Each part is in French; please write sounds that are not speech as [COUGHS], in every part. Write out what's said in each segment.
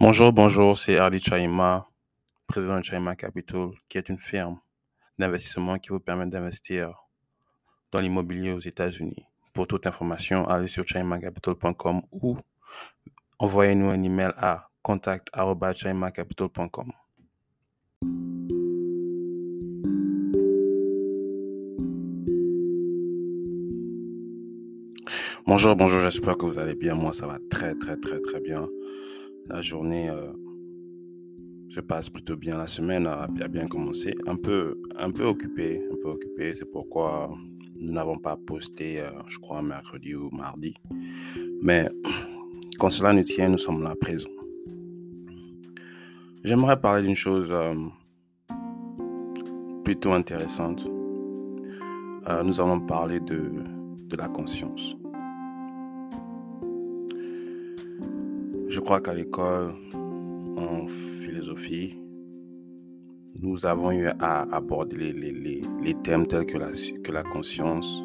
Bonjour, bonjour, c'est Ardi Chaima, président de Chaima Capital, qui est une firme d'investissement qui vous permet d'investir dans l'immobilier aux États-Unis. Pour toute information, allez sur chaimacapital.com ou envoyez-nous un email à contact.chaimacapital.com. Bonjour, bonjour, j'espère que vous allez bien. Moi, ça va très, très, très, très bien. La journée euh, se passe plutôt bien. La semaine a, bien commencé. Un peu, un peu occupé, un peu occupé. C'est pourquoi nous n'avons pas posté, euh, je crois, mercredi ou mardi. Mais [CLEARS THROAT] quand cela nous tient, nous sommes là présents. J'aimerais parler d'une chose euh, plutôt intéressante. nous allons parler de, de la conscience. Je crois qu'à l'école, en philosophie, nous avons eu à aborder les, thèmes tels que la, conscience,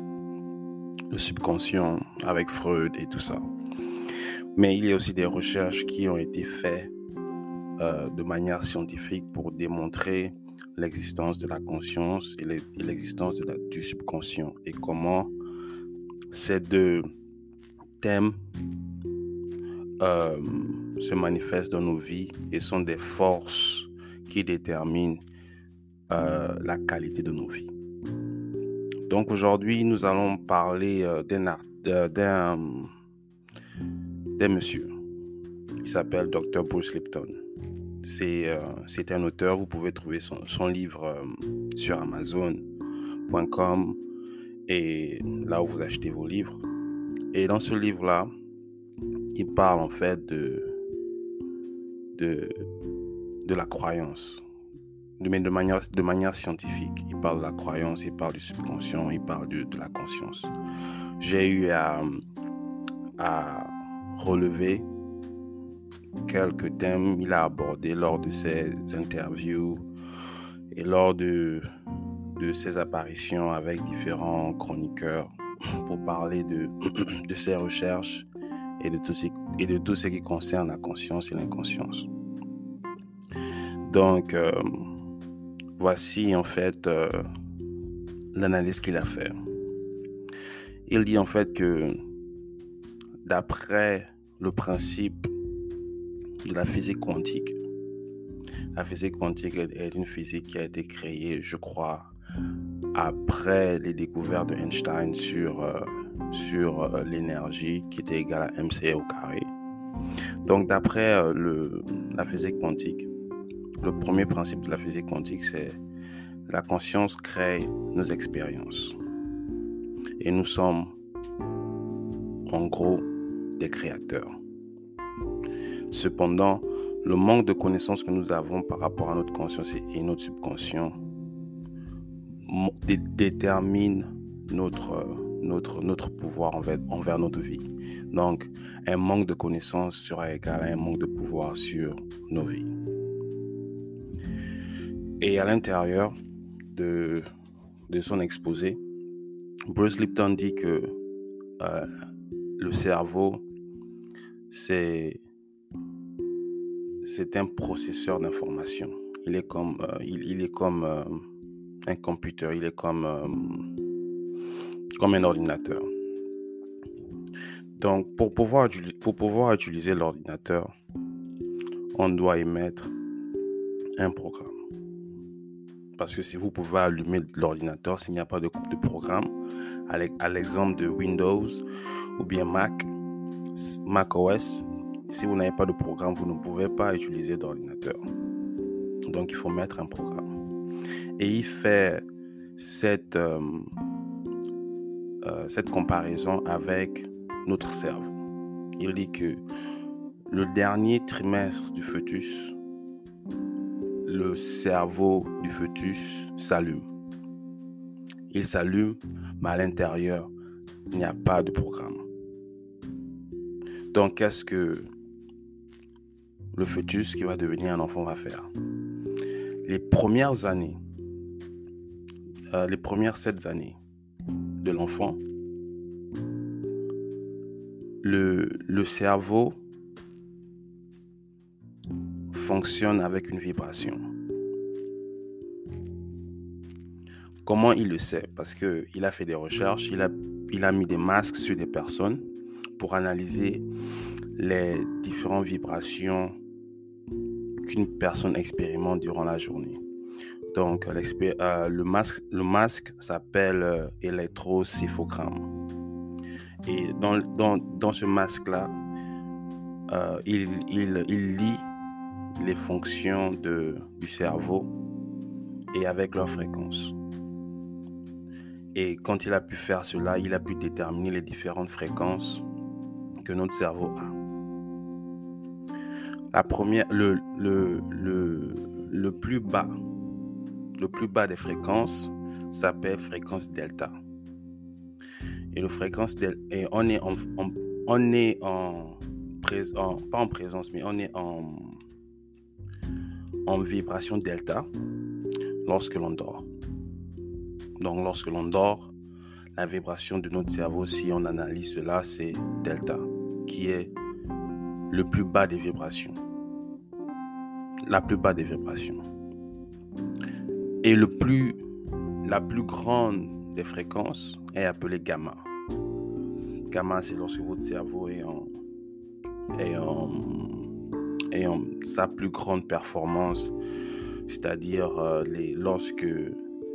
le subconscient avec Freud et tout ça. Mais il y a aussi des recherches qui ont été faites euh, de manière scientifique pour démontrer l'existence de la conscience et l'existence du subconscient et comment ces deux thèmes euh, se manifestent dans nos vies et sont des forces qui déterminent euh, la qualité de nos vies. Donc aujourd'hui, nous allons parler euh, d'un monsieur. Il s'appelle Dr. Bruce Lipton. C'est un auteur, vous pouvez trouver son, son livre sur amazon.com et là où vous achetez vos livres. Et dans ce livre-là, il parle en fait de, de, de la croyance, mais de manière, de manière scientifique. Il parle de la croyance, il parle du subconscient, il parle de, de la conscience. J'ai eu à, à relever quelques thèmes qu'il a abordés lors de ses interviews et lors de, de ses apparitions avec différents chroniqueurs pour parler de, [COUGHS] de ses recherches et de tout ce, de qui concerne la conscience et l'inconscience. Donc, euh, voici en fait euh, l'analyse qu'il a fait. Il dit en fait que d'après le principe de la physique quantique, la physique quantique est une physique qui a été créée, je crois, après les découvertes d'Einstein sur euh, sur euh, l'énergie qui était égale à mc au carré. Donc d'après euh, la physique quantique, le premier principe de la physique quantique, c'est la conscience crée nos expériences. Et nous sommes en gros des créateurs. Cependant, le manque de connaissances que nous avons par rapport à notre conscience et notre subconscient détermine notre notre, notre pouvoir envers, envers notre vie. Donc, un manque de connaissances sera égal à un manque de pouvoir sur nos vies. Et à l'intérieur de, de son exposé, Bruce Lipton dit que euh, le cerveau, c'est c'est un processeur d'information. Il est comme, euh, il, il, est comme euh, un computer, il est comme comme un ordinateur. Donc, pour pouvoir, utiliser l'ordinateur, on doit y mettre un programme. Parce que si vous pouvez allumer l'ordinateur, s'il n'y a pas de, de programme, à l'exemple de Windows ou bien Mac, Mac OS, si vous n'avez pas de programme, vous ne pouvez pas utiliser d'ordinateur. Donc, il faut mettre un programme. Et il fait cette, euh, euh, cette comparaison avec notre cerveau. Il dit que le dernier trimestre du fœtus, le cerveau du fœtus s'allume. Il s'allume, mais à l'intérieur, il n'y a pas de programme. Donc, qu'est-ce que le fœtus qui va devenir un enfant va faire? Les premières années, euh, les premières sept années, de l'enfant, le, le cerveau fonctionne avec une vibration. Comment il le sait? Parce qu'il a fait des recherches, il a, il a mis des masques sur des personnes pour analyser les différentes vibrations qu'une personne expérimente durant la journée. Donc, euh, le masque, le masque s'appelle euh, électrocéphogramme. Et dans, ce masque-là, euh, il, lit les fonctions du cerveau et avec leur fréquence. Et quand il a pu faire cela, il a pu déterminer les différentes fréquences que notre cerveau a. La première, le plus bas, le plus bas des fréquences s'appelle fréquence delta. Et le fréquence delta, et on est en, on est en pas en présence, mais on est en, en vibration delta lorsque l'on dort. Donc lorsque l'on dort, la vibration de notre cerveau, si on analyse cela, c'est delta, qui est le plus bas des vibrations. La plus bas des vibrations. Et le plus, la plus grande des fréquences est appelée gamma. Gamma, c'est lorsque votre cerveau est en, est sa plus grande performance, c'est-à-dire euh, lorsque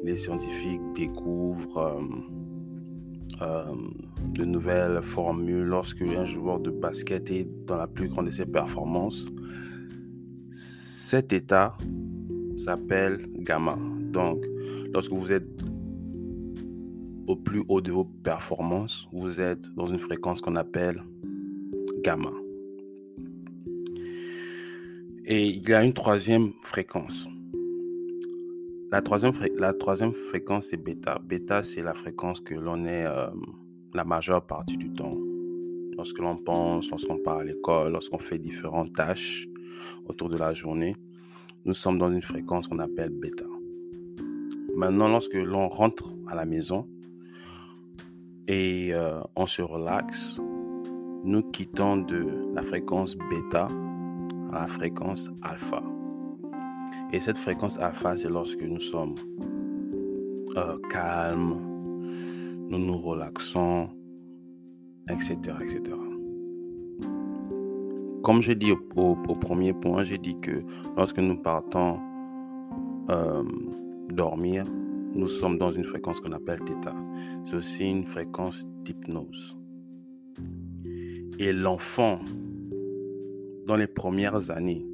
les scientifiques découvrent euh, euh, de nouvelles formules, lorsque un joueur de basket est dans la plus grande de ses performances, cet état s'appelle gamma. Donc, lorsque vous êtes au plus haut de vos performances, vous êtes dans une fréquence qu'on appelle gamma. Et il y a une troisième fréquence. La troisième, fréquence, c'est bêta. Bêta, c'est la fréquence que l'on est euh, la majeure partie du temps. Lorsque l'on pense, lorsqu'on part à l'école, lorsqu'on fait différentes tâches autour de la journée, nous sommes dans une fréquence qu'on appelle bêta. Maintenant, lorsque l'on rentre à la maison et euh, on se relaxe, nous quittons de la fréquence bêta à la fréquence alpha. Et cette fréquence alpha, c'est lorsque nous sommes euh, calmes, nous nous relaxons, etc. etc. Comme j'ai dit au, premier point, j'ai dit que lorsque nous partons euh, dormir, nous sommes dans une fréquence qu'on appelle θ. C'est aussi une fréquence d'hypnose. Et l'enfant, dans les premières années,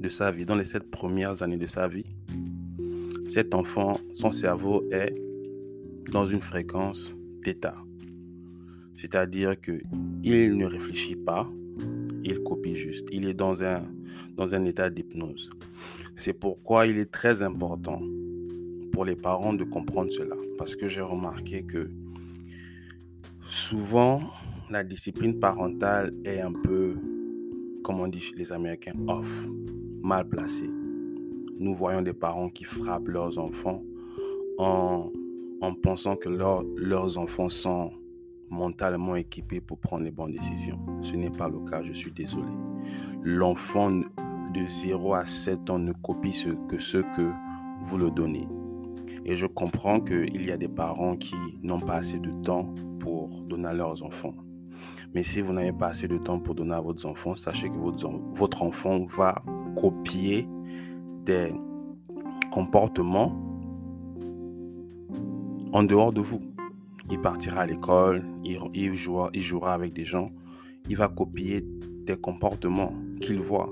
de sa vie, dans les sept premières années de sa vie, cet enfant, son cerveau est dans une fréquence d'état. C'est-à-dire que il ne réfléchit pas, il copie juste. Il est dans un, dans un état d'hypnose. C'est pourquoi il est très important pour les parents de comprendre cela. Parce que j'ai remarqué que souvent, la discipline parentale est un peu, comme on dit chez les Américains, off mal placés. Nous voyons des parents qui frappent leurs enfants en, en pensant que leurs enfants sont mentalement équipés pour prendre les bonnes décisions. Ce n'est pas le cas, je suis désolé. L'enfant de 0 à 7 ans ne copie que ce que vous le donnez. Et je comprends qu'il y a des parents qui n'ont pas assez de temps pour donner à leurs enfants. Mais si vous n'avez pas assez de temps pour donner à votre enfant, sachez que votre, enfant va copier des comportements en dehors de vous. Il partira à l'école, jouera, il jouera avec des gens, il va copier des comportements qu'il voit.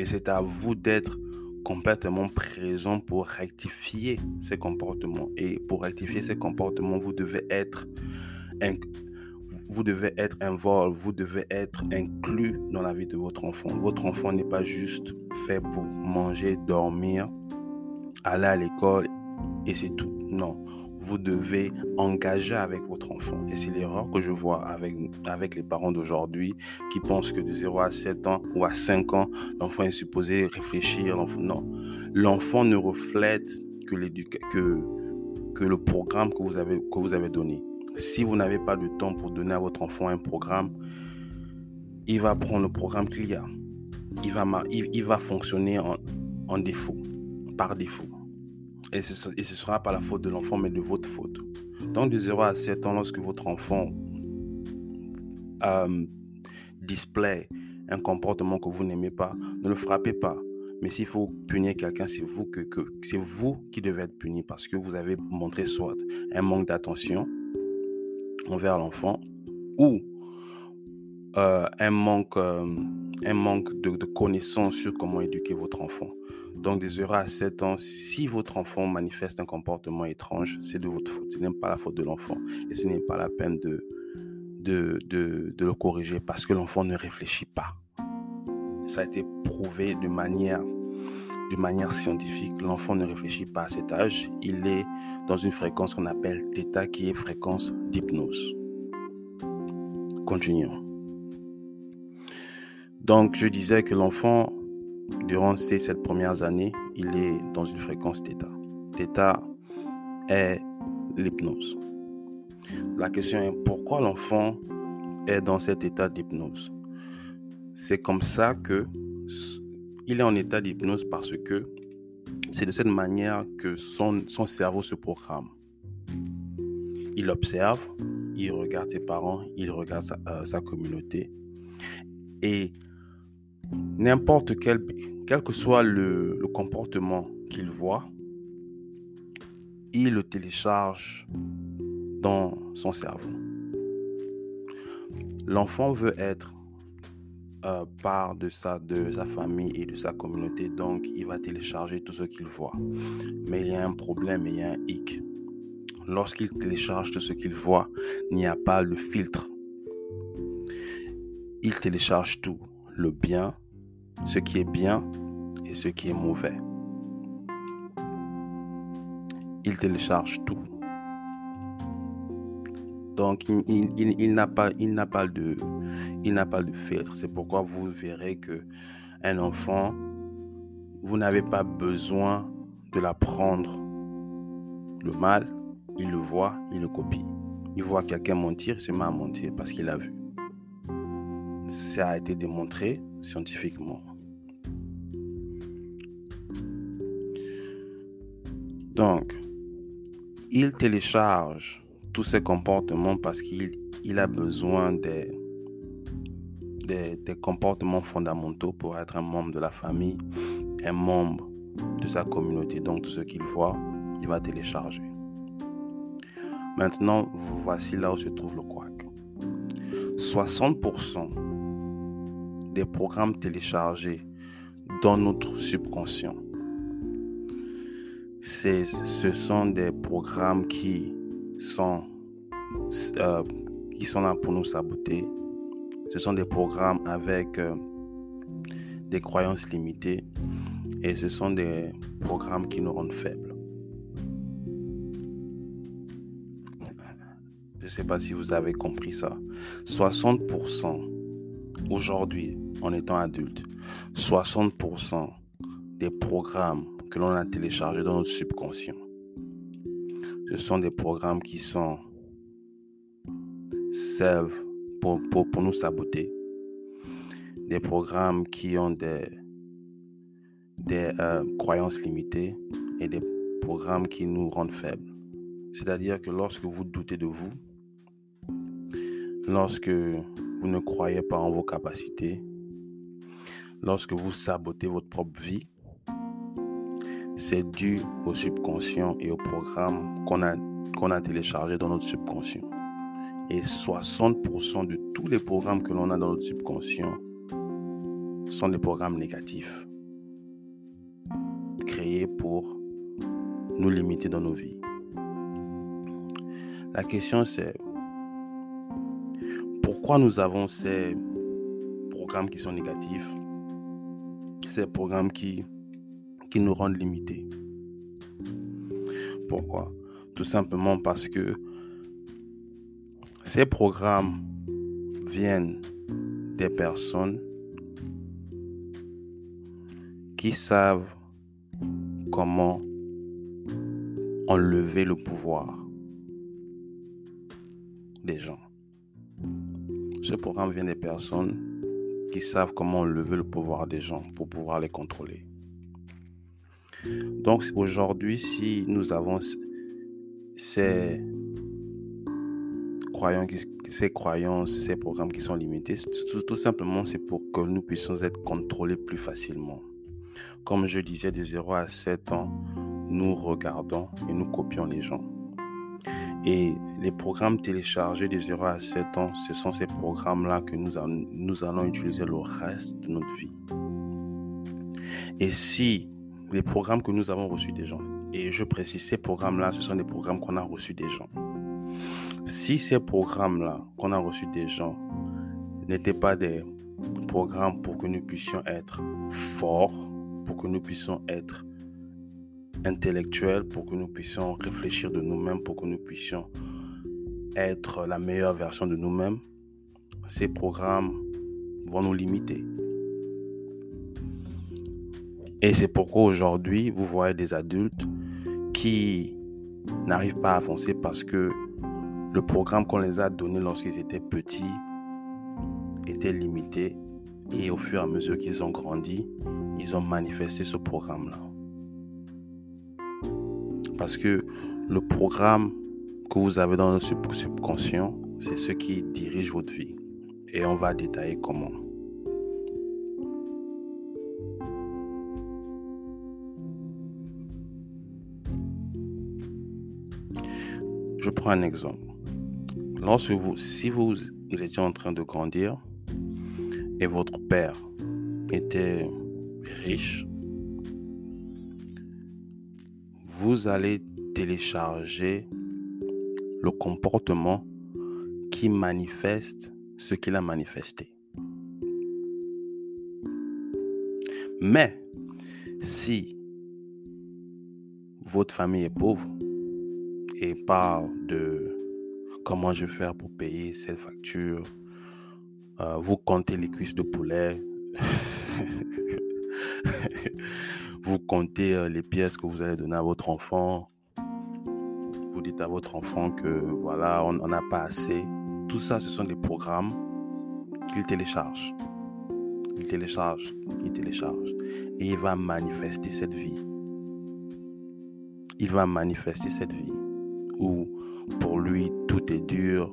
Et c'est à vous d'être complètement présent pour rectifier ces comportements. Et pour rectifier ces comportements, vous devez être vous devez être involve, vous devez être inclus dans la vie de votre enfant. Votre enfant n'est pas juste fait pour manger, dormir, aller à l'école et c'est tout. Non, vous devez engager avec votre enfant. Et c'est l'erreur que je vois avec, avec les parents d'aujourd'hui qui pensent que de 0 à 7 ans ou à 5 ans, l'enfant est supposé réfléchir. Non, l'enfant ne reflète que, que, que le programme que vous avez, que vous avez donné. Si vous n'avez pas de temps pour donner à votre enfant un programme, il va prendre le programme qu'il y a. il va, il, va fonctionner en, en, défaut, par défaut. Et ce, et sera pas la faute de l'enfant, mais de votre faute. Donc de 0 à 7 ans, lorsque votre enfant euh, display un comportement que vous n'aimez pas, ne le frappez pas. Mais s'il faut punir quelqu'un, c'est vous, que, vous qui devez être puni parce que vous avez montré soit un manque d'attention envers l'enfant ou euh, un manque, euh, un manque de, de connaissance sur comment éduquer votre enfant. Donc, des 0 à 7 ans, si votre enfant manifeste un comportement étrange, c'est de votre faute. Ce n'est pas la faute de l'enfant. Et ce n'est pas la peine de, de, de, le corriger parce que l'enfant ne réfléchit pas. Ça a été prouvé de manière, de manière scientifique. L'enfant ne réfléchit pas à cet âge. Il est dans une fréquence qu'on appelle θ qui est fréquence d'hypnose. Continuons. Donc, je disais que l'enfant, durant ces sept premières années, il est dans une fréquence θ. θ est l'hypnose. La question est pourquoi l'enfant est dans cet état d'hypnose? C'est comme ça que il est en état d'hypnose parce que c'est de cette manière que son, cerveau se programme. Il observe, il regarde ses parents, il regarde sa, euh, sa communauté. Et n'importe quel, quel que soit le, comportement qu'il voit, il le télécharge dans son cerveau. L'enfant veut être euh, part de sa, de sa famille et de sa communauté, donc il va télécharger tout ce qu'il voit. Mais il y a un problème, il y a un hic. Lorsqu'il télécharge tout ce qu'il voit, il n'y a pas le filtre. Il télécharge tout, le bien, ce qui est bien et ce qui est mauvais. Il télécharge tout. Donc, il, n'a pas, il n'a pas de, il n'a pas de filtre. C'est pourquoi vous verrez que un enfant, vous n'avez pas besoin de l'apprendre le mal. Il le voit, il le copie. Il voit quelqu'un mentir, il se met à mentir parce qu'il a vu. Ça a été démontré scientifiquement. Donc, il télécharge tous ces comportements parce qu'il a besoin des, des, comportements fondamentaux pour être un membre de la famille, un membre de sa communauté. Donc tout ce qu'il voit, il va télécharger. Maintenant, voici là où se trouve le quack. 60% des programmes téléchargés dans notre subconscient, ce sont des programmes qui sont, euh, qui sont là pour nous saboter. Ce sont des programmes avec euh, des croyances limitées et ce sont des programmes qui nous rendent faibles. Je ne sais pas si vous avez compris ça. 60% aujourd'hui, en étant adulte, 60% des programmes que l'on a téléchargés dans notre subconscient ce sont des programmes qui sont servent pour, pour, nous saboter. Des programmes qui ont des, des euh, croyances limitées et des programmes qui nous rendent faibles. C'est-à-dire que lorsque vous doutez de vous, lorsque vous ne croyez pas en vos capacités, lorsque vous sabotez votre propre vie, c'est dû au subconscient et au programme qu'on a, qu'on a téléchargé dans notre subconscient. Et 60% de tous les programmes que l'on a dans notre subconscient sont des programmes négatifs, créés pour nous limiter dans nos vies. La question c'est pourquoi nous avons ces programmes qui sont négatifs, ces programmes qui qui nous rendent limités. Pourquoi? Tout simplement parce que ces programmes viennent des personnes qui savent comment enlever le pouvoir des gens. Ce programme vient des personnes qui savent comment lever le pouvoir des gens pour pouvoir les contrôler. Donc aujourd'hui, si nous avons ces croyances, ces programmes qui sont limités, tout, simplement c'est pour que nous puissions être contrôlés plus facilement. Comme je disais, de 0 à 7 ans, nous regardons et nous copions les gens. Et les programmes téléchargés de 0 à 7 ans, ce sont ces programmes-là que nous, nous allons utiliser le reste de notre vie. Et si les programmes que nous avons reçus des gens, et je précise, ces programmes-là, ce sont des programmes qu'on a reçus des gens. Si ces programmes-là qu'on a reçus des gens n'étaient pas des programmes pour que nous puissions être forts, pour que nous puissions être intellectuels, pour que nous puissions réfléchir de nous-mêmes, pour que nous puissions être la meilleure version de nous-mêmes, ces programmes vont nous limiter. Et c'est pourquoi aujourd'hui, vous voyez des adultes qui n'arrivent pas à avancer parce que le programme qu'on les a donné lorsqu'ils étaient petits était limité et au fur et à mesure qu'ils ont grandi, ils ont manifesté ce programme-là. Parce que le programme que vous avez dans le subconscient, c'est ce qui dirige votre vie. Et on va détailler comment. Je prends un exemple. Lorsque vous, si vous étiez en train de grandir et votre père était riche, vous allez télécharger le comportement qui manifeste ce qu'il a manifesté. Mais si votre famille est pauvre et parle de comment je vais faire pour payer cette facture, euh, vous comptez les cuisses de poulet, [LAUGHS] vous comptez euh, les pièces que vous allez donner à votre enfant, vous dites à votre enfant que voilà, on n'en a pas assez. Tout ça, ce sont des programmes qu'il télécharge. Il télécharge, il télécharge. Et il va manifester cette vie. Il va manifester cette vie où pour lui tout est dur,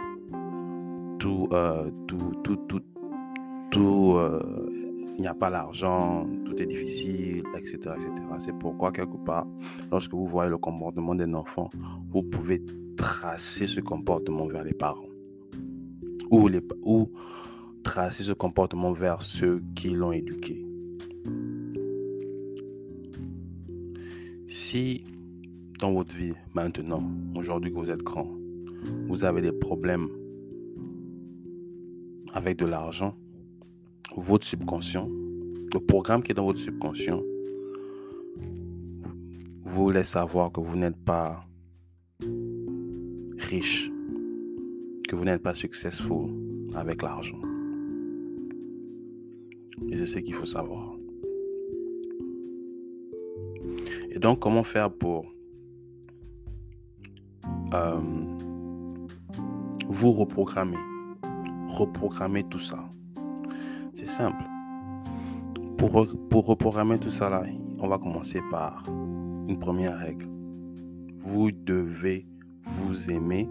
tout, euh, tout, tout, tout, tout euh, il n'y a pas l'argent, tout est difficile, etc. etc. C'est pourquoi, quelque part, lorsque vous voyez le comportement d'un enfant, vous pouvez tracer ce comportement vers les parents. Ou, les, ou tracer ce comportement vers ceux qui l'ont éduqué. Si dans votre vie maintenant, aujourd'hui que vous êtes grand, vous avez des problèmes avec de l'argent, votre subconscient, le programme qui est dans votre subconscient, vous laisse savoir que vous n'êtes pas riche, que vous n'êtes pas successful avec l'argent. Et c'est ce qu'il faut savoir. Et donc, comment faire pour euh, vous reprogrammer, reprogrammer tout ça? Simple. Pour, pour reprogrammer tout ça là, on va commencer par une première règle. Vous devez vous aimer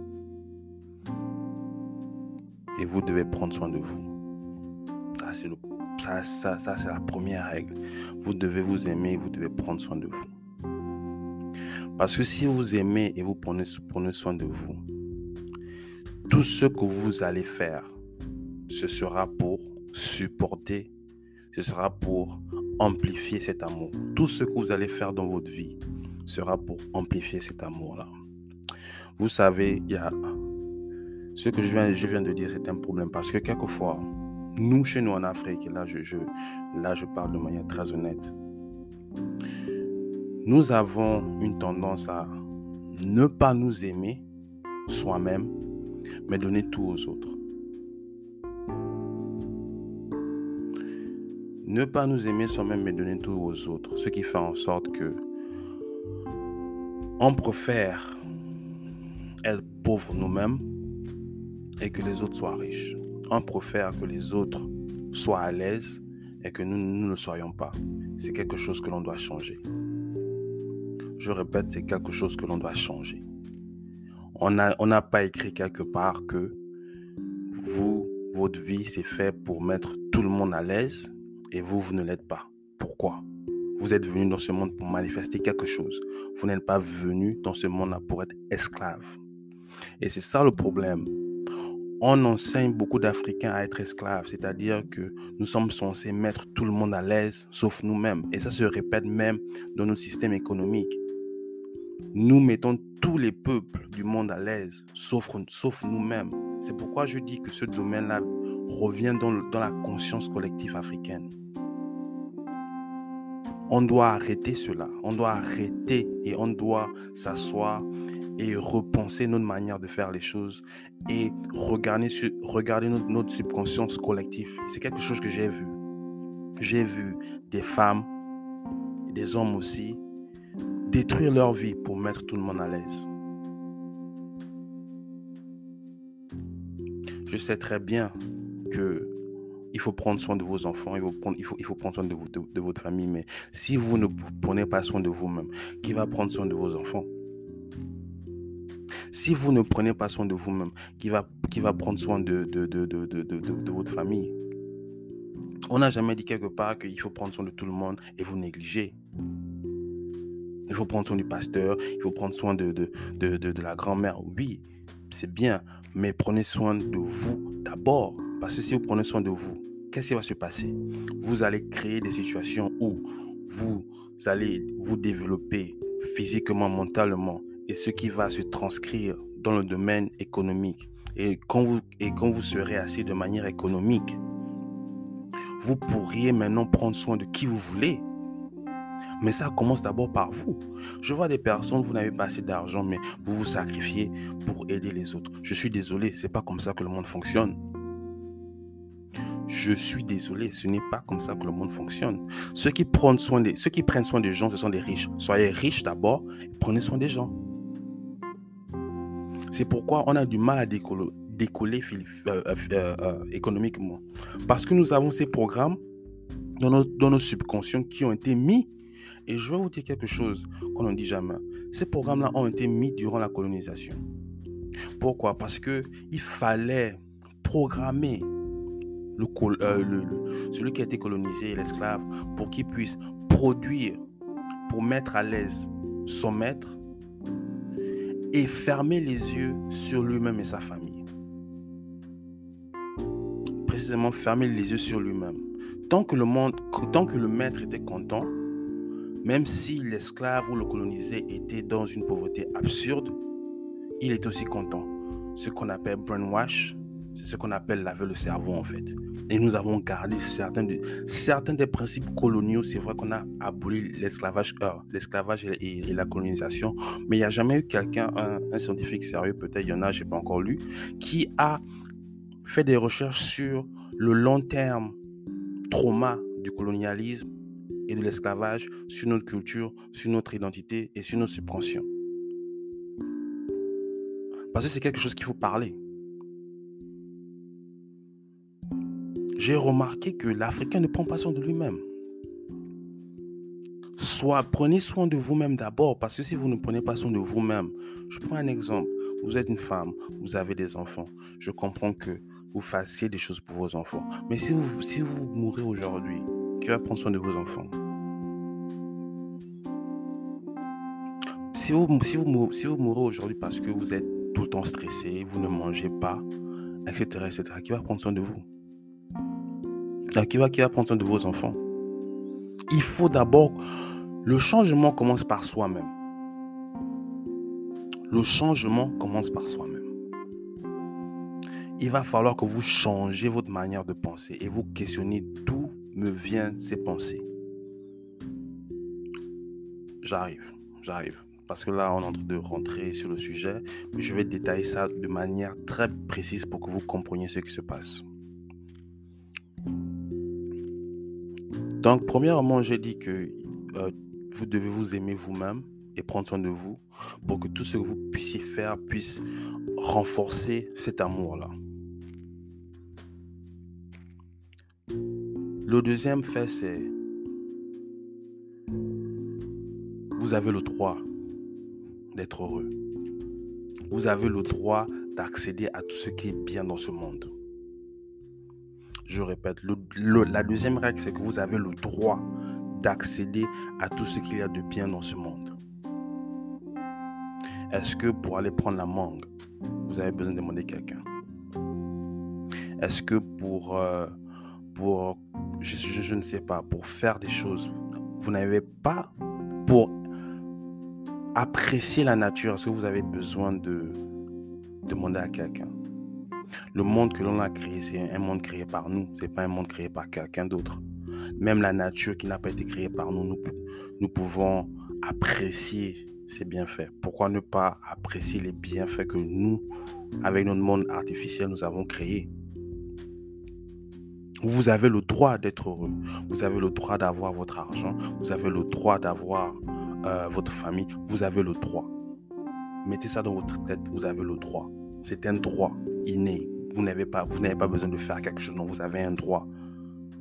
et vous devez prendre soin de vous. Ça, c'est le, ça, ça, c'est la première règle. Vous devez vous aimer vous devez prendre soin de vous. Parce que si vous aimez et vous prenez, prenez soin de vous, tout ce que vous allez faire, ce sera pour supporter, ce sera pour amplifier cet amour. Tout ce que vous allez faire dans votre vie sera pour amplifier cet amour-là. Vous savez, il y a ce que je viens, de dire, c'est un problème parce que quelquefois, nous, chez nous en Afrique, et là je parle de manière très honnête, nous avons une tendance à ne pas nous aimer soi-même, mais donner tout aux autres. Ne pas nous aimer soi-même mais donner tout aux autres. Ce qui fait en sorte que on préfère être pauvre nous-mêmes et que les autres soient riches. On préfère que les autres soit à l'aise et que nous, ne soyons pas. C'est quelque chose que l'on doit changer. Je répète, c'est quelque chose que l'on doit changer. On n'a pas écrit quelque part que vous, votre vie, c'est fait pour mettre tout le monde à l'aise et vous, vous ne l'êtes pas. Pourquoi? Vous êtes venu dans ce monde pour manifester quelque chose. Vous n'êtes pas venu dans ce monde-là pour être esclave. Et c'est ça le problème. On enseigne beaucoup d'Africains à être esclaves, c'est-à-dire que nous sommes censés mettre tout le monde à l'aise, sauf nous-mêmes. Et ça se répète même dans nos systèmes économiques. Nous mettons tous les peuples du monde à l'aise, sauf, nous-mêmes. C'est pourquoi je dis que ce domaine-là revient dans la conscience collective africaine. On doit arrêter cela. On doit arrêter et on doit s'asseoir et repenser notre manière de faire les choses et regarder, notre, notre subconscience collective. C'est quelque chose que j'ai vu. J'ai vu des femmes, des hommes aussi, détruire leur vie pour mettre tout le monde à l'aise. Je sais très bien que il faut prendre soin de vos enfants, il faut prendre, il faut, prendre soin de, votre famille, mais si vous ne prenez pas soin de vous-même, qui va prendre soin de vos enfants? Si vous ne prenez pas soin de vous-même, qui va, qui va prendre soin de, de, de votre famille? On n'a jamais dit quelque part qu'il faut prendre soin de tout le monde et vous négligez. Il faut prendre soin du pasteur, il faut prendre soin de, de, de, de la grand-mère. Oui, c'est bien, mais prenez soin de vous d'abord. Parce que si vous prenez soin de vous, qu'est-ce qui va se passer? Vous allez créer des situations où vous allez vous développer physiquement, mentalement, et ce qui va se transcrire dans le domaine économique. Et quand vous, serez assis de manière économique, vous pourriez maintenant prendre soin de qui vous voulez. Mais ça commence d'abord par vous. Je vois des personnes, vous n'avez pas assez d'argent, mais vous vous sacrifiez pour aider les autres. Je suis désolé, c'est pas comme ça que le monde fonctionne. Je suis désolé, ce n'est pas comme ça que le monde fonctionne. Ceux qui prennent soin des, ceux qui prennent soin des gens, ce sont des riches. Soyez riches d'abord prenez soin des gens. C'est pourquoi on a du mal à décoller, euh, euh, euh, économiquement. Parce que nous avons ces programmes dans nos, dans subconscients qui ont été mis et je vais vous dire quelque chose qu'on ne dit jamais. Ces programmes-là ont été mis durant la colonisation. Pourquoi? Parce que il fallait programmer euh, celui qui a été colonisé, l'esclave, pour qu'il puisse produire, pour mettre à l'aise son maître et fermer les yeux sur lui-même et sa famille. Précisément fermer les yeux sur lui-même. Tant que le monde, tant que le maître était content, même si l'esclave ou le colonisé était dans une pauvreté absurde, il est aussi content. Ce qu'on appelle brainwash, c'est ce qu'on appelle laver le cerveau en fait. Et nous avons gardé certains, des principes coloniaux. C'est vrai qu'on a aboli l'esclavage, euh, l'esclavage et, la colonisation, mais il n'y a jamais eu quelqu'un, un, scientifique sérieux, peut-être il y en a, je n'ai pas encore lu, qui a fait des recherches sur le long terme trauma du colonialisme et de l'esclavage sur notre culture, sur notre identité et sur nos subconscients. Parce que c'est quelque chose qu'il faut parler. J'ai remarqué que l'Africain ne prend pas soin de lui-même. Soit prenez soin de vous-même d'abord, parce que si vous ne prenez pas soin de vous-même, je prends un exemple. Vous êtes une femme, vous avez des enfants. Je comprends que vous fassiez des choses pour vos enfants. Mais si vous, si vous mourrez aujourd'hui, qui va prendre soin de vos enfants? Si vous, si, vous, mourrez aujourd'hui parce que vous êtes tout le temps stressé, vous ne mangez pas, etc., etc., qui va prendre soin de vous? Qui va, qui va prendre soin de vos enfants Il faut d'abord... Le changement commence par soi-même. Le changement commence par soi-même. Il va falloir que vous changez votre manière de penser et vous questionnez d'où me viennent ces pensées. J'arrive, j'arrive. Parce que là, on est en train de rentrer sur le sujet. Je vais détailler ça de manière très précise pour que vous compreniez ce qui se passe. Donc, premièrement, j'ai dit que euh, vous devez vous aimer vous-même et prendre soin de vous pour que tout ce que vous puissiez faire puisse renforcer cet amour-là. Le deuxième fait, c'est vous avez le droit d'être heureux. Vous avez le droit d'accéder à tout ce qui est bien dans ce monde. Je répète, la deuxième règle, c'est que vous avez le droit d'accéder à tout ce qu'il y a de bien dans ce monde. Est-ce que pour aller prendre la mangue, vous avez besoin de demander quelqu'un? Est-ce que pour, euh, pour je, ne sais pas, pour faire des choses, vous n'avez pas, pour apprécier la nature, est-ce que vous avez besoin de demander à quelqu'un? Le monde que l'on a créé, c'est un monde créé par nous, c'est pas un monde créé par quelqu'un d'autre. Même la nature qui n'a pas été créée par nous, nous, pouvons apprécier ses bienfaits. Pourquoi ne pas apprécier les bienfaits que nous, avec notre monde artificiel, nous avons créé? Vous avez le droit d'être heureux. Vous avez le droit d'avoir votre argent. Vous avez le droit d'avoir euh, votre famille. Vous avez le droit. Mettez ça dans votre tête. Vous avez le droit. C'est un droit inné. Vous n'avez pas, pas besoin de faire quelque chose. Non, vous avez un droit.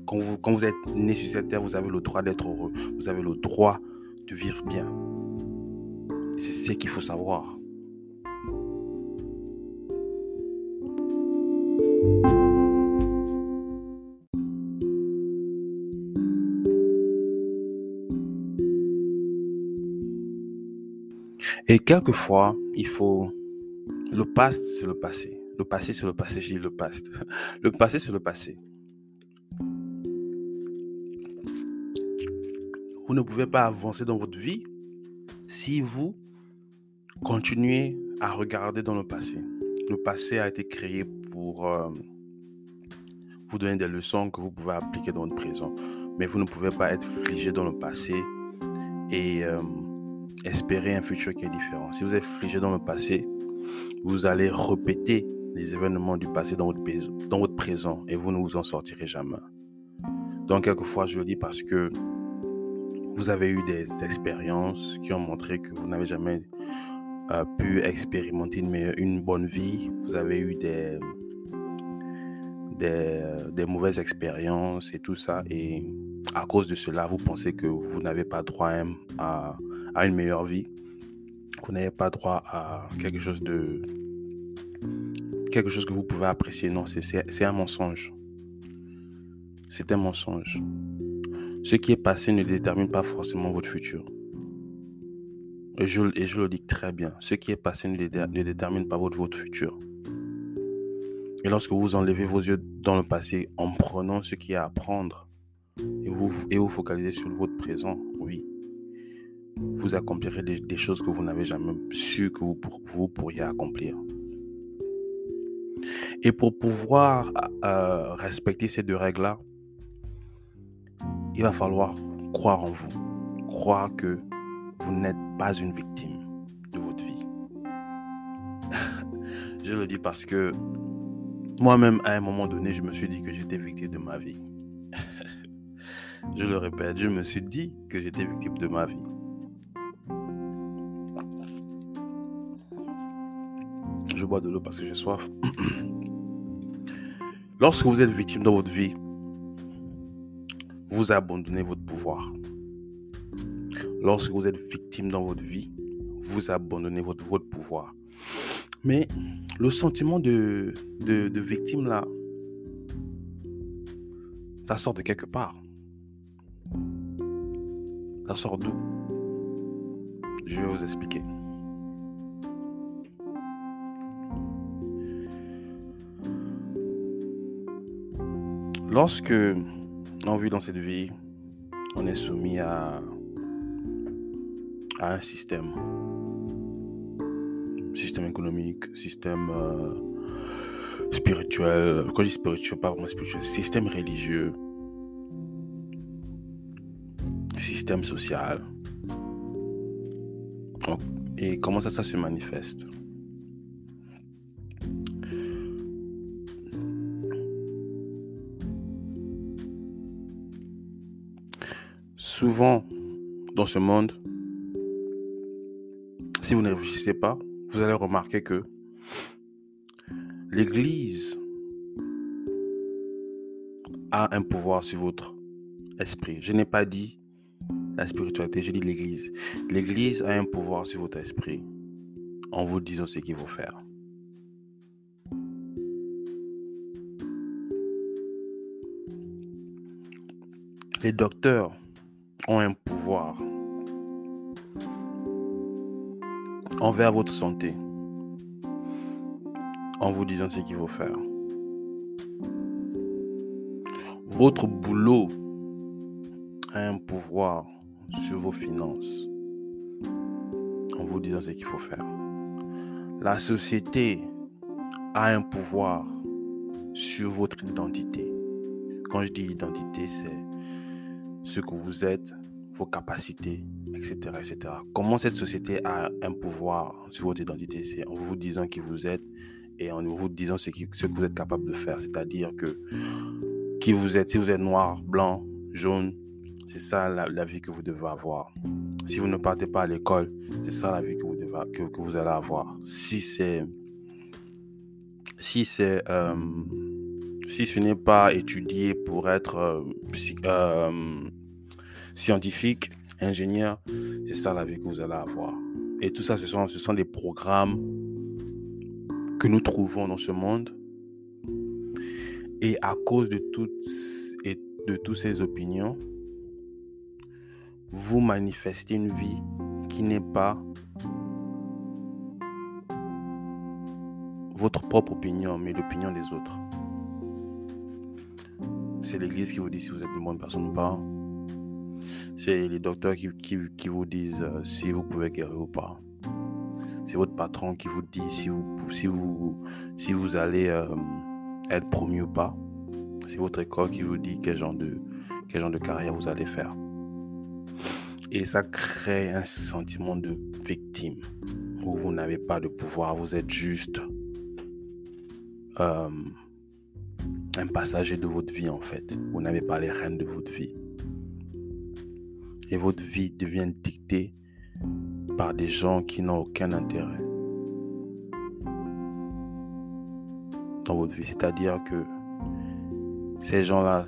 Quand vous, quand vous êtes né sur cette terre, vous avez le droit d'être heureux. Vous avez le droit de vivre bien. C'est ce qu'il faut savoir. Et quelquefois, il faut... Le passé, c'est le passé. Le passé, c'est le passé. Je dis le passé. Le passé, c'est le passé. Vous ne pouvez pas avancer dans votre vie si vous continuez à regarder dans le passé. Le passé a été créé pour euh, vous donner des leçons que vous pouvez appliquer dans votre présent. Mais vous ne pouvez pas être figé dans le passé et euh, espérer un futur qui est différent. Si vous êtes figé dans le passé, vous allez répéter les événements du passé dans votre, présent et vous ne vous en sortirez jamais. Donc, quelquefois, je le dis parce que vous avez eu des expériences qui ont montré que vous n'avez jamais euh, pu expérimenter une, une, bonne vie. Vous avez eu des, des, des, mauvaises expériences et tout ça. Et à cause de cela, vous pensez que vous n'avez pas droit à, à une meilleure vie. Vous n'avez pas droit à quelque chose de quelque chose que vous pouvez apprécier. Non, c'est un mensonge. C'est un mensonge. Ce qui est passé ne détermine pas forcément votre futur. Et je, et je le dis très bien. Ce qui est passé ne, ne détermine pas votre, votre futur. Et lorsque vous enlevez vos yeux dans le passé en prenant ce qui est à apprendre et vous, et vous focalisez sur votre présent, oui, vous accomplirez des, choses que vous n'avez jamais su que vous, pourriez accomplir. Et pour pouvoir euh, respecter ces deux règles-là, il va falloir croire en vous, croire que vous n'êtes pas une victime de votre vie. [LAUGHS] je le dis parce que moi-même, à un moment donné, je me suis dit que j'étais victime de ma vie. [LAUGHS] je le répète, je me suis dit que j'étais victime de ma vie. Je bois de l'eau parce que j'ai soif. Lorsque vous êtes victime dans votre vie, vous abandonnez votre pouvoir. Lorsque vous êtes victime dans votre vie, vous abandonnez votre, votre pouvoir. Mais le sentiment de, de, de victime là, ça sort de quelque part. Ça sort d'où? Je vais vous expliquer. Lorsque on vit dans cette vie, on est soumis à, un système. Système économique, système euh, spirituel. Quand je spirituel, pas vraiment spirituel, système religieux, système social. Et comment ça, ça se manifeste? Souvent dans ce monde, si vous ne réfléchissez pas, vous allez remarquer que l'Église a un pouvoir sur votre esprit. Je n'ai pas dit la spiritualité, j'ai dit l'Église. L'Église a un pouvoir sur votre esprit en vous disant ce qu'il faut faire. Les docteurs ont un pouvoir envers votre santé en vous disant ce qu'il faut faire. Votre boulot a un pouvoir sur vos finances en vous disant ce qu'il faut faire. La société a un pouvoir sur votre identité. Quand je dis identité, c'est ce que vous êtes, vos capacités, etc., etc. Comment cette société a un pouvoir sur votre identité? C'est en vous disant qui vous êtes et en vous disant ce, que vous êtes capable de faire. C'est-à-dire que qui vous êtes, si vous êtes noir, blanc, jaune, c'est ça la, vie que vous devez avoir. Si vous ne partez pas à l'école, c'est ça la vie que vous, devez, allez avoir. Si c'est si c'est euh, si ce n'est pas étudié pour être euh, euh, scientifique, ingénieur, c'est ça la vie que vous allez avoir. Et tout ça, ce sont, ce sont des programmes que nous trouvons dans ce monde. Et à cause de toutes et de toutes ces opinions, vous manifestez une vie qui n'est pas votre propre opinion, mais l'opinion des autres. C'est l'Église qui vous dit si vous êtes une bonne personne ou pas. C'est les docteurs qui, qui, vous disent euh, si vous pouvez guérir ou pas. C'est votre patron qui vous dit si vous, si vous, si vous allez euh, être promu ou pas. C'est votre école qui vous dit quel genre, de, quel genre de carrière vous allez faire. Et ça crée un sentiment de victime où vous n'avez pas de pouvoir, vous êtes juste euh, un passager de votre vie en fait. Vous n'avez pas les rênes de votre vie. Et votre vie devient dictée par des gens qui n'ont aucun intérêt dans votre vie. C'est-à-dire que ces gens-là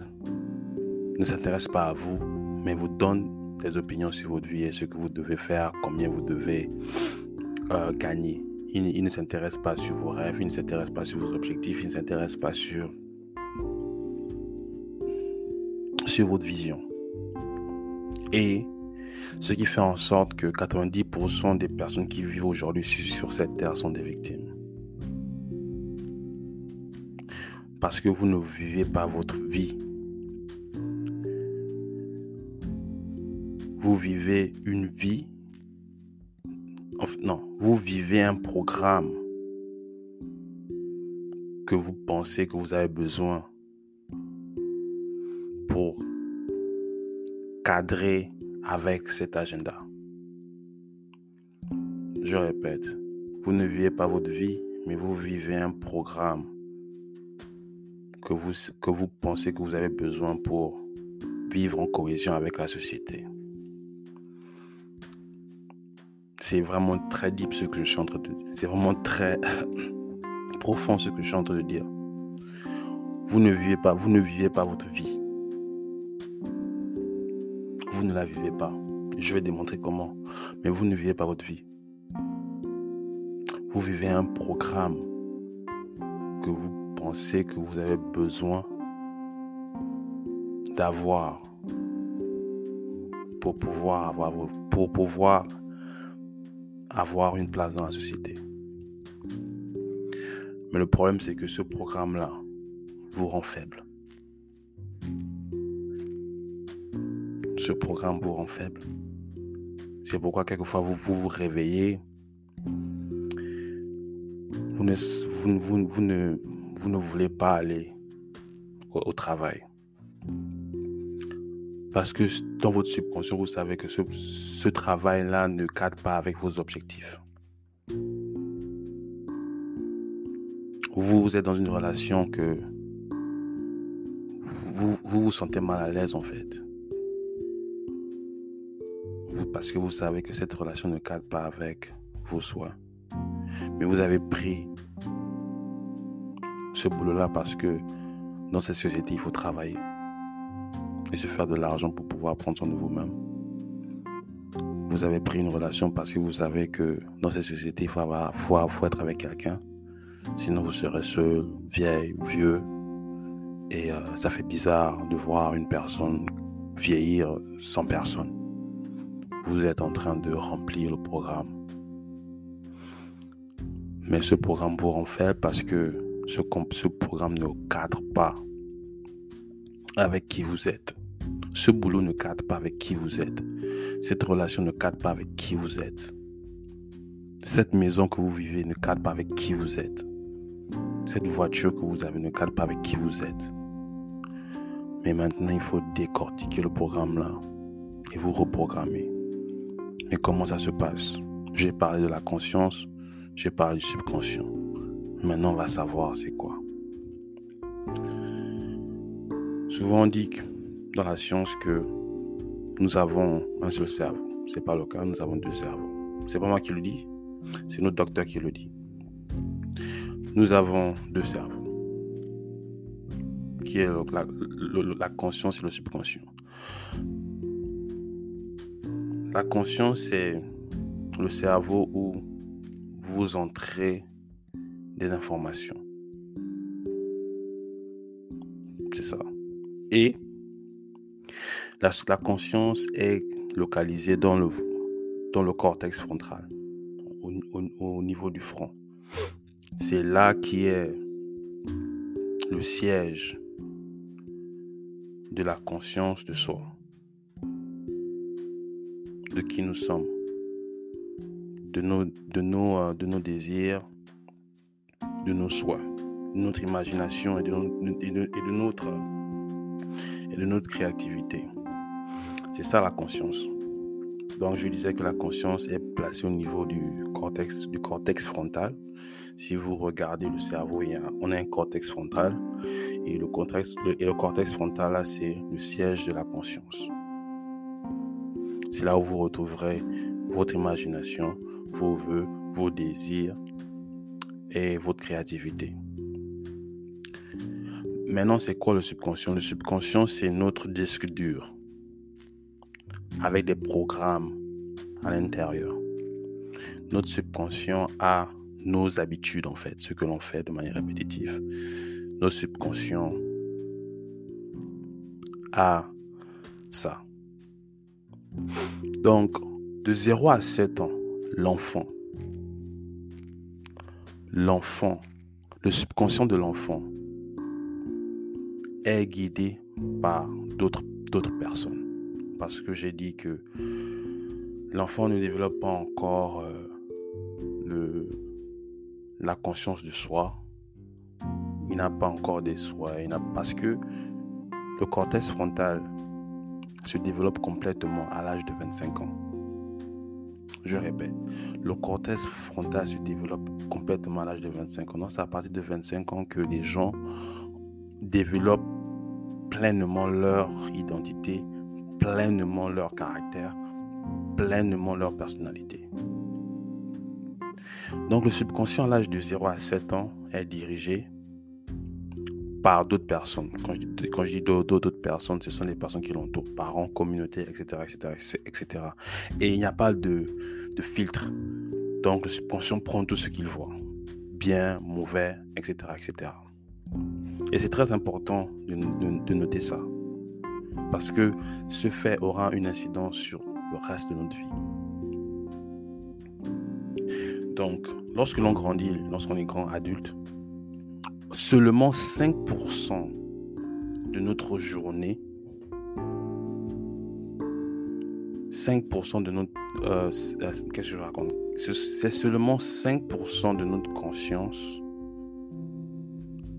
ne s'intéressent pas à vous, mais vous donnent des opinions sur votre vie et ce que vous devez faire, combien vous devez euh, gagner. Ils, ne s'intéressent pas sur vos rêves, ils ne s'intéressent pas sur vos objectifs, ils ne s'intéressent pas sur, sur votre vision. Et ce qui fait en sorte que 90% des personnes qui vivent aujourd'hui sur cette terre sont des victimes. Parce que vous ne vivez pas votre vie vous vivez une vie, non, vous vivez un programme que vous pensez que vous avez besoin pour cadrer avec cet agenda. Je répète, vous ne vivez pas votre vie, mais vous vivez un programme que vous, que vous pensez que vous avez besoin pour vivre en cohésion avec la société. c'est vraiment très deep ce que je suis en train de dire. C'est vraiment très [LAUGHS] profond ce que je suis en train de dire. Vous ne vivez pas, vous ne vivez pas votre vie. Vous ne la vivez pas. Je vais démontrer comment. Mais vous ne vivez pas votre vie. Vous vivez un programme que vous pensez que vous avez besoin d'avoir pour pouvoir avoir pour pouvoir avoir une place dans la société. Mais le problème, c'est que ce programme-là vous rend faible. Ce programme vous rend faible. C'est pourquoi quelquefois vous vous, réveillez, vous ne, vous, ne voulez pas aller au travail. Parce que dans votre subconscient, vous savez que ce, travail-là ne cadre pas avec vos objectifs. Vous, êtes dans une relation que vous, vous sentez mal à l'aise en fait. Parce que vous savez que cette relation ne cadre pas avec vos soins. Mais vous avez pris ce boulot-là parce que dans cette société, il faut travailler. et se faire de l'argent pour pouvoir prendre soin de vous-même. Vous avez pris une relation parce que vous savez que dans cette société, il faut, avoir, faut, être avec quelqu'un. Sinon, vous serez seul, vieille, vieux. Et euh, ça fait bizarre de voir une personne vieillir sans personne. Vous êtes en train de remplir le programme. Mais ce programme vous rend faible parce que ce, ce programme ne cadre pas avec qui vous êtes. Ce boulot ne cadre pas avec qui vous êtes. Cette relation ne cadre pas avec qui vous êtes. Cette maison que vous vivez ne cadre pas avec qui vous êtes. Cette voiture que vous avez ne cadre pas avec qui vous êtes. Mais maintenant, il faut décortiquer le programme là et vous reprogrammer. Mais comment ça se passe? J'ai parlé de la conscience, j'ai parlé du subconscient. Maintenant, on va savoir c'est quoi. Souvent, on dit dans la science que nous avons un seul cerveau. Ce n'est pas le cas, nous avons deux cerveaux. C'est pas moi qui le dis, c'est notre docteur qui le dit. Nous avons deux cerveaux, qui est la, la conscience et le subconscient. La conscience, c'est le cerveau où vous entrez des informations. C'est ça. Et la, conscience est localisée dans le, cortex frontal, au niveau du front. C'est là qui est le siège de la conscience de soi, de qui nous sommes, de nos, de nos, euh, désirs, de nos choix, de notre imagination et de, notre, créativité. C'est ça la conscience. Donc je disais que la conscience est placée au niveau du cortex, du cortex frontal. Si vous regardez le cerveau, on a un cortex frontal et le cortex, et le cortex frontal, là, c'est le siège de la conscience. C'est là où vous retrouverez votre imagination, vos voeux, vos désirs, et votre créativité. Maintenant, c'est quoi le subconscient? Le subconscient, c'est notre disque dur avec des programmes à l'intérieur. Notre subconscient a nos habitudes, en fait, ce que l'on fait de manière répétitive. Notre subconscient a ça. Donc, de 0 à 7 ans, l'enfant l'enfant, le subconscient de l'enfant est guidé par d'autres personnes. Parce que j'ai dit que l'enfant ne développe pas encore euh, la conscience de soi. Il n'a pas encore des soi. parce que le cortex frontal se développe complètement à l'âge de 25 ans. Je répète, le cortex frontal se développe complètement à l'âge de 25 ans. C'est à partir de 25 ans que les gens développent pleinement leur identité, pleinement leur caractère, pleinement leur personnalité. Donc le subconscient à l'âge de 0 à 7 ans est dirigé par d'autres personnes. Quand je, dis d'autres personnes, ce sont des personnes qui l'entourent, parents, communauté, etc., etc., etc. Et il n'y a pas de, filtre. Donc le subconscient prend tout ce qu'il voit, bien, mauvais, etc., etc. Et c'est très important de, noter ça, parce que ce fait aura une incidence sur le reste de notre vie. Donc, lorsque l'on grandit, lorsqu'on est grand adulte, seulement 5% de notre journée, 5% de notre... Euh, euh, qu'est-ce que je raconte? C'est seulement 5% de notre conscience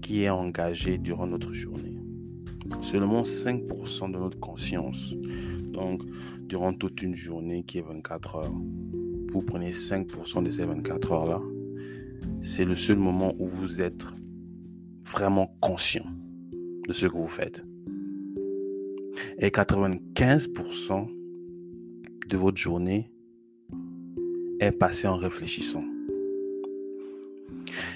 qui est engagée durant notre journée. Seulement 5% de notre conscience. Donc, durant toute une journée qui est 24 heures, vous prenez 5% de ces 24 heures-là. C'est le seul moment où vous êtes vraiment conscient de ce que vous faites. Et 95% de votre journée est passé en réfléchissant.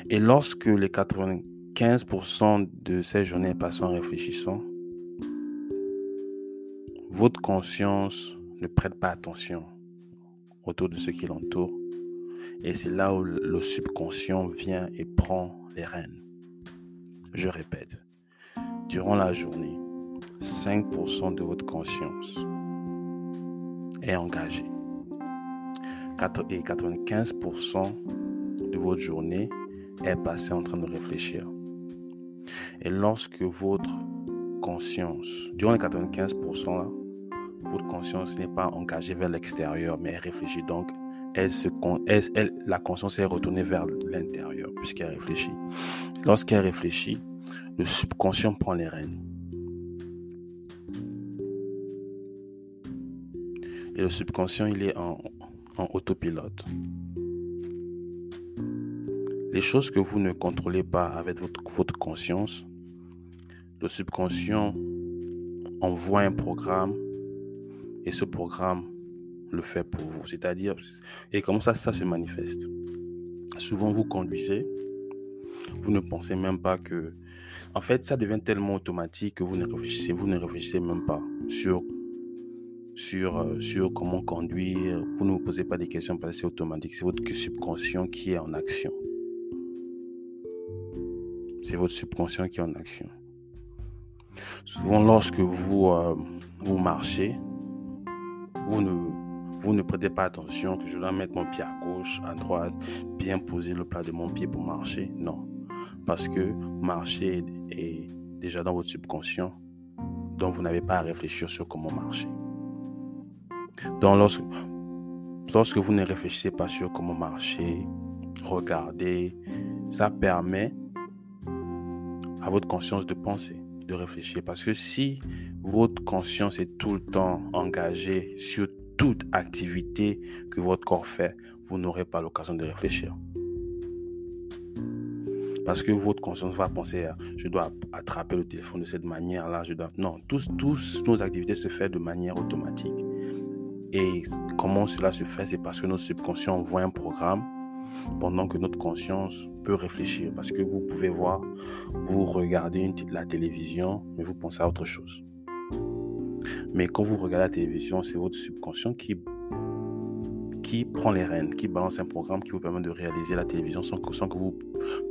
Et lorsque les 95% de cette journée est passée en réfléchissant, votre conscience ne prête pas attention autour de ce qui l'entoure. Et c'est là où le subconscient vient et prend les rênes. Je répète, durant la journée, 5% de votre conscience est engagée. Et 95% de votre journée est passée en train de réfléchir. Et lorsque votre conscience, durant les 95%, là, votre conscience n'est pas engagée vers l'extérieur, mais elle réfléchit. Donc, la conscience est retournée vers l'intérieur, puisqu'elle réfléchit. Lorsqu'elle réfléchit, le subconscient prend les rênes. Et le subconscient, il est en, autopilote. Les choses que vous ne contrôlez pas avec votre conscience, le subconscient envoie un programme et ce programme le fait pour vous. C'est-à-dire, et comment ça, ça se manifeste? Souvent, vous conduisez, vous ne pensez même pas que... En fait, ça devient tellement automatique que vous ne réfléchissez, vous ne réfléchissez même pas sur, sur, euh, sur comment conduire. Vous ne vous posez pas des questions parce que c'est automatique. C'est votre subconscient qui est en action. C'est votre subconscient qui est en action. Souvent, lorsque vous, euh, vous marchez, vous ne, vous ne prêtez pas attention que je dois mettre mon pied à gauche, à droite, bien poser le plat de mon pied pour marcher. Non. Parce que marcher est déjà dans votre subconscient, donc vous n'avez pas à réfléchir sur comment marcher. Donc lorsque, lorsque vous ne réfléchissez pas sur comment marcher, regardez, ça permet à votre conscience de penser réfléchir. Parce que si votre conscience est tout le temps engagée sur toute activité que votre corps fait, vous n'aurez pas l'occasion de réfléchir. Parce que votre conscience va penser, je dois attraper le téléphone de cette manière-là, je dois... Non, tous, tous nos activités se font de manière automatique. Et comment cela se fait, c'est parce que notre subconscient envoie un programme pendant que notre conscience peut réfléchir. Parce que vous pouvez voir, vous regardez la télévision, mais vous pensez à autre chose. Mais quand vous regardez la télévision, c'est votre subconscient qui, qui prend les rênes, qui balance un programme qui vous permet de réaliser la télévision sans que, sans que vous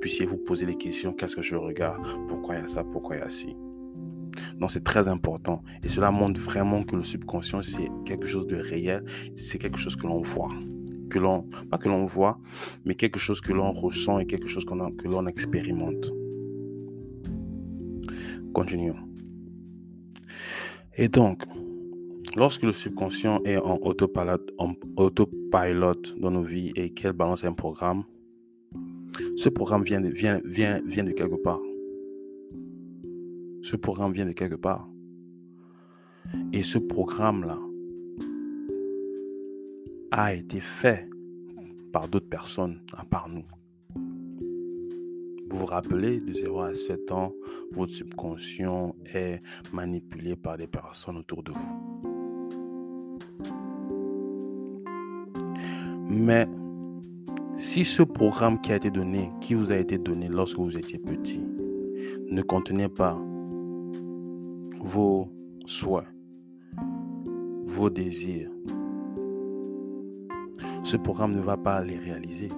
puissiez vous poser les questions, qu'est-ce que je regarde, pourquoi il y a ça, pourquoi il y a ci? Donc c'est très important. Et cela montre vraiment que le subconscient, c'est quelque chose de réel, c'est quelque chose que l'on voit que l'on, pas que l'on voit, mais quelque chose que l'on ressent et quelque chose que l'on expérimente. Continuons. Et donc, lorsque le subconscient est en autopilote, en dans nos vies et qu'elle balance un programme, ce programme vient de, vient, vient, vient de quelque part. Ce programme vient de quelque part. Et ce programme-là, a été fait par d'autres personnes à part nous. Vous vous rappelez, de 0 à 7 ans, votre subconscient est manipulé par des personnes autour de vous. Mais si ce programme qui a été donné, qui vous a été donné lorsque vous étiez petit, ne contenait pas vos souhaits, vos désirs, ce programme ne va pas les réaliser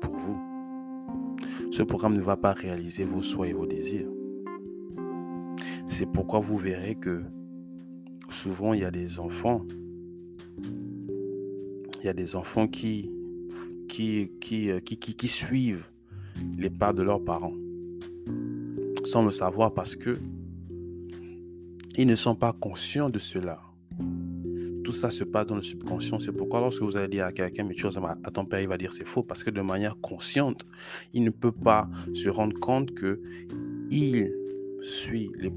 pour vous. Ce programme ne va pas réaliser vos souhaits et vos désirs. C'est pourquoi vous verrez que souvent il y a des enfants, il y a des enfants qui, qui, qui, suivent les pas de leurs parents sans le savoir parce que ils ne sont pas conscients de cela ça se passe dans le subconscient. C'est pourquoi lorsque vous allez dire à quelqu'un, mais tu à ton père, il va dire c'est faux parce que de manière consciente, il ne peut pas se rendre compte que il suit les,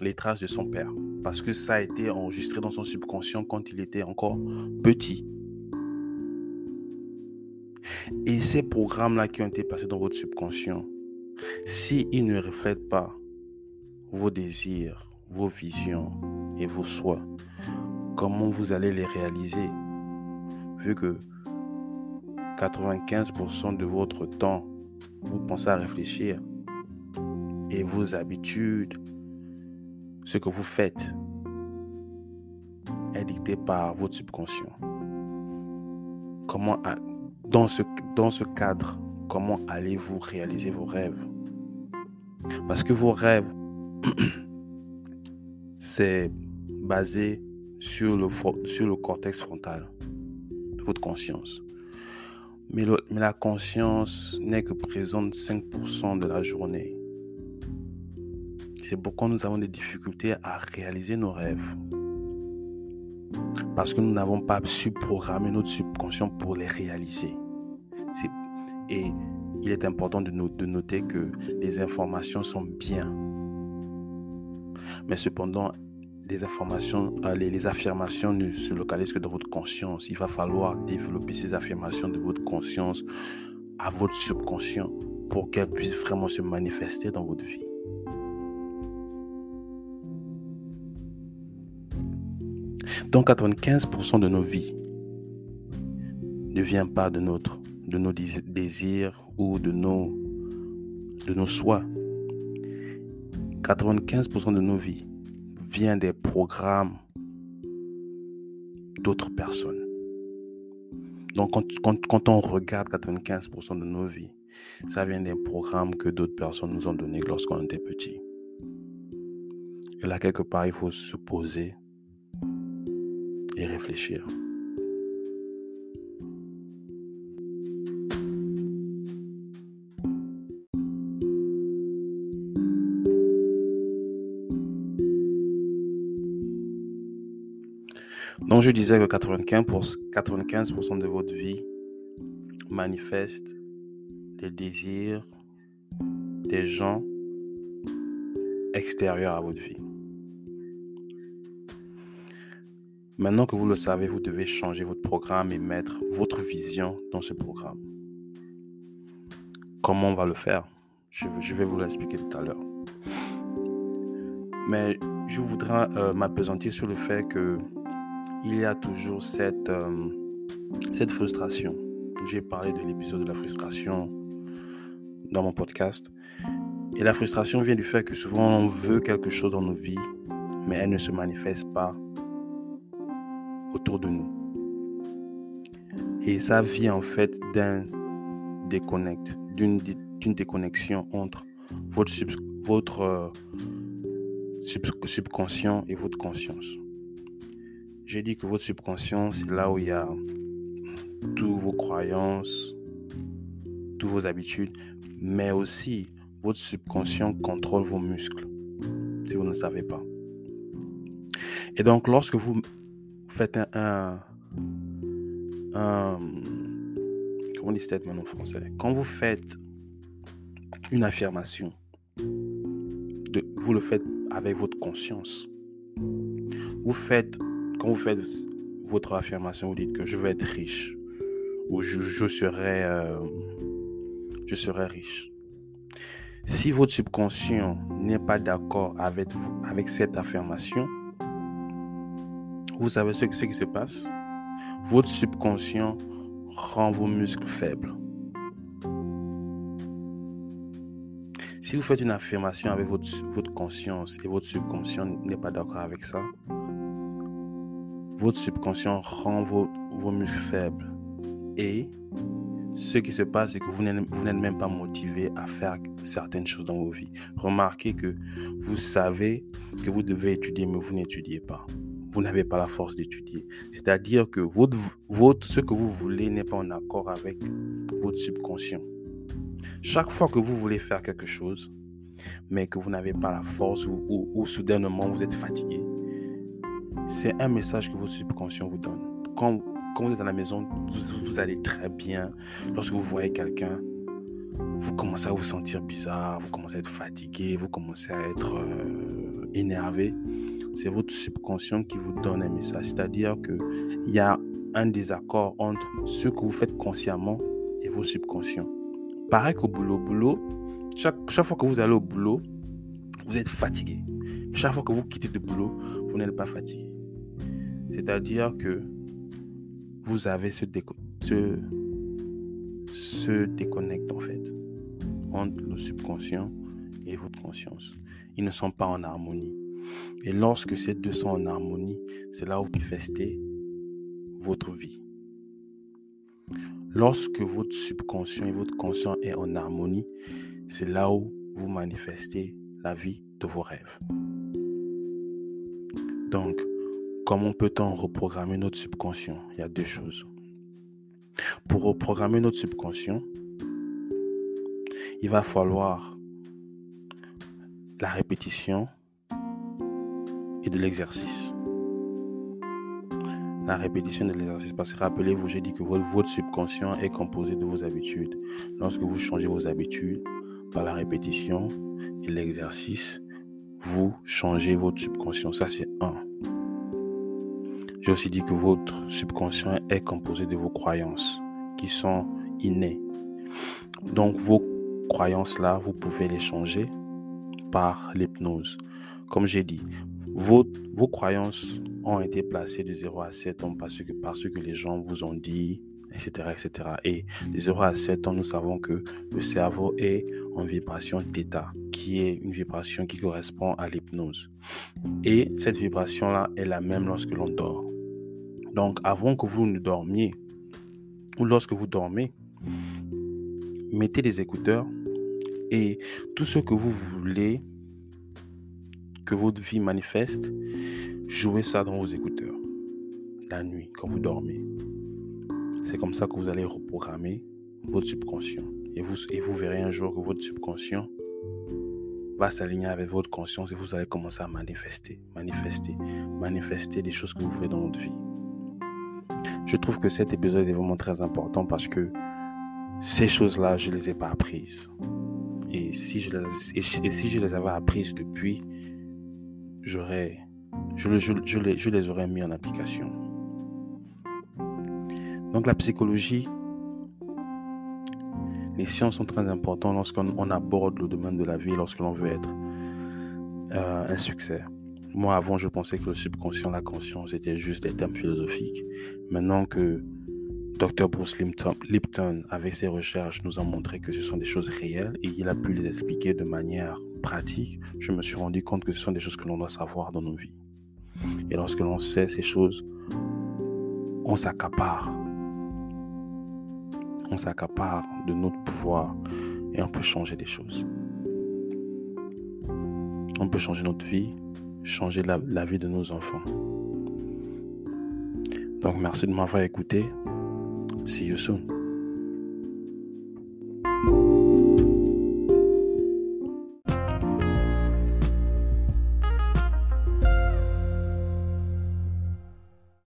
les traces de son père parce que ça a été enregistré dans son subconscient quand il était encore petit. Et ces programmes-là qui ont été passés dans votre subconscient, s'ils ne reflètent pas vos désirs, vos visions et vos souhaits, comment vous allez les réaliser? Vu que 95% de votre temps, vous pensez à réfléchir et vos habitudes ce que vous faites est dicté par votre subconscient. Comment, dans ce, dans ce cadre, comment allez-vous réaliser vos rêves? Parce que vos rêves, [CLEARS THROAT] c'est basé sur le, sur le cortex frontal de votre conscience. Mais, la conscience n'est que présente 5% de la journée. C'est pourquoi nous avons des difficultés à réaliser nos rêves. Parce que nous n'avons pas su programmer notre subconscient pour les réaliser. Et il est important de noter que les informations sont bien. Mais cependant, euh, les, affirmations ne se localisent que dans votre conscience. Il va falloir développer ces affirmations de votre conscience à votre subconscient pour qu'elles puissent vraiment se manifester dans votre vie. Donc 95% de nos vies ne vient pas de, notre, de nos désirs ou de nos, de nos 95% de nos vies vient des programmes d'autres personnes. Donc quand, quand, on regarde 95% de nos vies, ça vient des programmes que d'autres personnes nous ont donnés lorsqu'on était petit. Et là, quelque part, il faut se poser et réfléchir. Je disais que 95%, de votre vie manifeste des désirs des gens extérieurs à votre vie. Maintenant que vous le savez, vous devez changer votre programme et mettre votre vision dans ce programme. Comment on va le faire? Je, vais vous l'expliquer tout à l'heure. Mais je voudrais euh, m'apesantir sur le fait que il y a toujours cette, euh, cette frustration. J'ai parlé de l'épisode de la frustration dans mon podcast. Et la frustration vient du fait que souvent on veut quelque chose dans nos vies, mais elle ne se manifeste pas autour de nous. Et ça vient en fait d'un déconnect, d'une déconnexion entre votre, euh, subconscient et votre conscience. J'ai dit que votre subconscient, c'est là où il y a toutes vos croyances, toutes vos habitudes, mais aussi votre subconscient contrôle vos muscles, si vous ne savez pas. Et donc, lorsque vous faites un, comment on dit statement en français? Quand vous faites une affirmation, vous le faites avec votre conscience. Vous faites quand vous faites votre affirmation, vous dites que je vais être riche ou je, serai, euh, je serai riche. Si votre subconscient n'est pas d'accord avec, avec cette affirmation, vous savez ce, ce qui se passe? Votre subconscient rend vos muscles faibles. Si vous faites une affirmation avec votre, votre conscience et votre subconscient n'est pas d'accord avec ça, votre subconscient rend vos, muscles faibles. Et ce qui se passe, c'est que vous n'êtes même pas motivé à faire certaines choses dans vos vies. Remarquez que vous savez que vous devez étudier, mais vous n'étudiez pas. Vous n'avez pas la force d'étudier. C'est-à-dire que votre, votre, ce que vous voulez n'est pas en accord avec votre subconscient. Chaque fois que vous voulez faire quelque chose, mais que vous n'avez pas la force ou, ou soudainement vous êtes fatigué, c'est un message que votre subconscient vous donne. Quand, vous êtes à la maison, vous, allez très bien. Lorsque vous voyez quelqu'un, vous commencez à vous sentir bizarre, vous commencez à être fatigué, vous commencez à être euh, énervé. C'est votre subconscient qui vous donne un message. C'est-à-dire qu'il y a un désaccord entre ce que vous faites consciemment et vos subconscients. Pareil qu'au boulot. boulot, chaque, chaque fois que vous allez au boulot, vous êtes fatigué. Chaque fois que vous quittez le boulot, vous n'êtes pas fatigué. C'est-à-dire que vous avez ce, ce, ce déconnect en fait entre le subconscient et votre conscience. Ils ne sont pas en harmonie. Et lorsque ces deux sont en harmonie, c'est là où vous manifestez votre vie. Lorsque votre subconscient et votre conscient est en harmonie, c'est là où vous manifestez la vie de vos rêves. Donc, comment peut-on reprogrammer notre subconscient? Il y a deux choses. Pour reprogrammer notre subconscient, il va falloir la répétition et de l'exercice. La répétition de l'exercice, parce que rappelez-vous, j'ai dit que votre, subconscient est composé de vos habitudes. Lorsque vous changez vos habitudes par la répétition et l'exercice, vous changez votre subconscient. Ça, c'est un. Aussi dit que votre subconscient est composé de vos croyances qui sont innées. Donc, vos croyances-là, vous pouvez les changer par l'hypnose. Comme j'ai dit, vos, vos croyances ont été placées de 0 à 7 ans parce que, parce que les gens vous ont dit, etc., etc. Et de 0 à 7 ans, nous savons que le cerveau est en vibration θ, qui est une vibration qui correspond à l'hypnose. Et cette vibration-là est la même lorsque l'on dort. Donc, avant que vous ne dormiez, ou lorsque vous dormez, mettez des écouteurs et tout ce que vous voulez que votre vie manifeste, jouez ça dans vos écouteurs la nuit quand vous dormez. C'est comme ça que vous allez reprogrammer votre subconscient. Et vous, et vous verrez un jour que votre subconscient va s'aligner avec votre conscience et vous allez commencer à manifester, manifester, manifester des choses que vous faites dans votre vie. Je trouve que cet épisode est vraiment très important parce que ces choses-là, je ne les ai pas apprises. Et si je les, avais apprises depuis, j'aurais, je les aurais mis en application. Donc la psychologie, les sciences sont très importantes lorsqu'on aborde le domaine de la vie, lorsque l'on veut être euh, un succès. Moi, avant, je pensais que le subconscient, la conscience, étaient juste des termes philosophiques. Maintenant que Dr. Bruce Lipton, avec ses recherches, nous a montré que ce sont des choses réelles et il a pu les expliquer de manière pratique, je me suis rendu compte que ce sont des choses que l'on doit savoir dans nos vies. Et lorsque l'on sait ces choses, on s'accapare. On s'accapare de notre pouvoir et on peut changer des choses. On peut changer notre vie, changer la, vie de nos enfants. Donc merci de m'avoir écouté. See you soon.